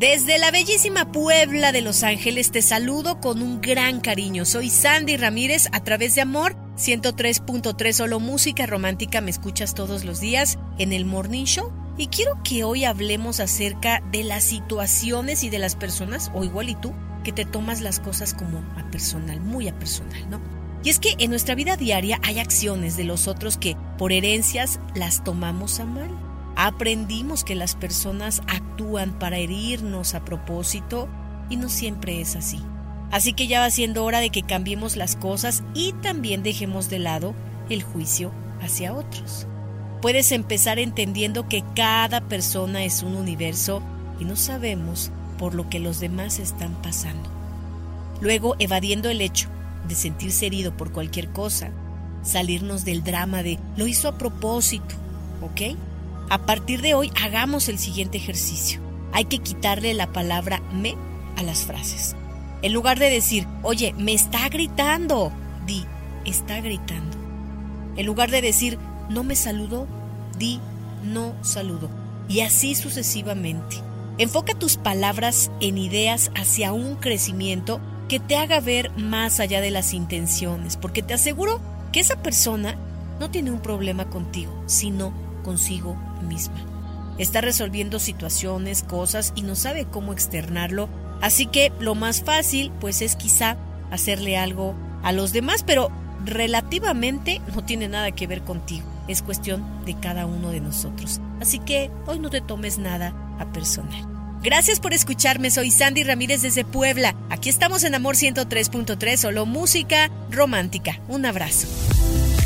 Desde la bellísima Puebla de Los Ángeles te saludo con un gran cariño. Soy Sandy Ramírez a través de Amor 103.3 solo música romántica me escuchas todos los días en el Morning Show y quiero que hoy hablemos acerca de las situaciones y de las personas o igual y tú que te tomas las cosas como a personal, muy a personal, ¿no? Y es que en nuestra vida diaria hay acciones de los otros que por herencias las tomamos a mal. Aprendimos que las personas actúan para herirnos a propósito y no siempre es así. Así que ya va siendo hora de que cambiemos las cosas y también dejemos de lado el juicio hacia otros. Puedes empezar entendiendo que cada persona es un universo y no sabemos por lo que los demás están pasando. Luego, evadiendo el hecho de sentirse herido por cualquier cosa, salirnos del drama de lo hizo a propósito, ¿ok? A partir de hoy hagamos el siguiente ejercicio. Hay que quitarle la palabra me a las frases. En lugar de decir, oye, me está gritando, di, está gritando. En lugar de decir, no me saludó, di, no saludo. Y así sucesivamente. Enfoca tus palabras en ideas hacia un crecimiento que te haga ver más allá de las intenciones, porque te aseguro que esa persona no tiene un problema contigo, sino consigo misma. Está resolviendo situaciones, cosas y no sabe cómo externarlo, así que lo más fácil pues es quizá hacerle algo a los demás, pero relativamente no tiene nada que ver contigo, es cuestión de cada uno de nosotros. Así que hoy no te tomes nada a personal. Gracias por escucharme, soy Sandy Ramírez desde Puebla. Aquí estamos en Amor 103.3, solo música romántica. Un abrazo.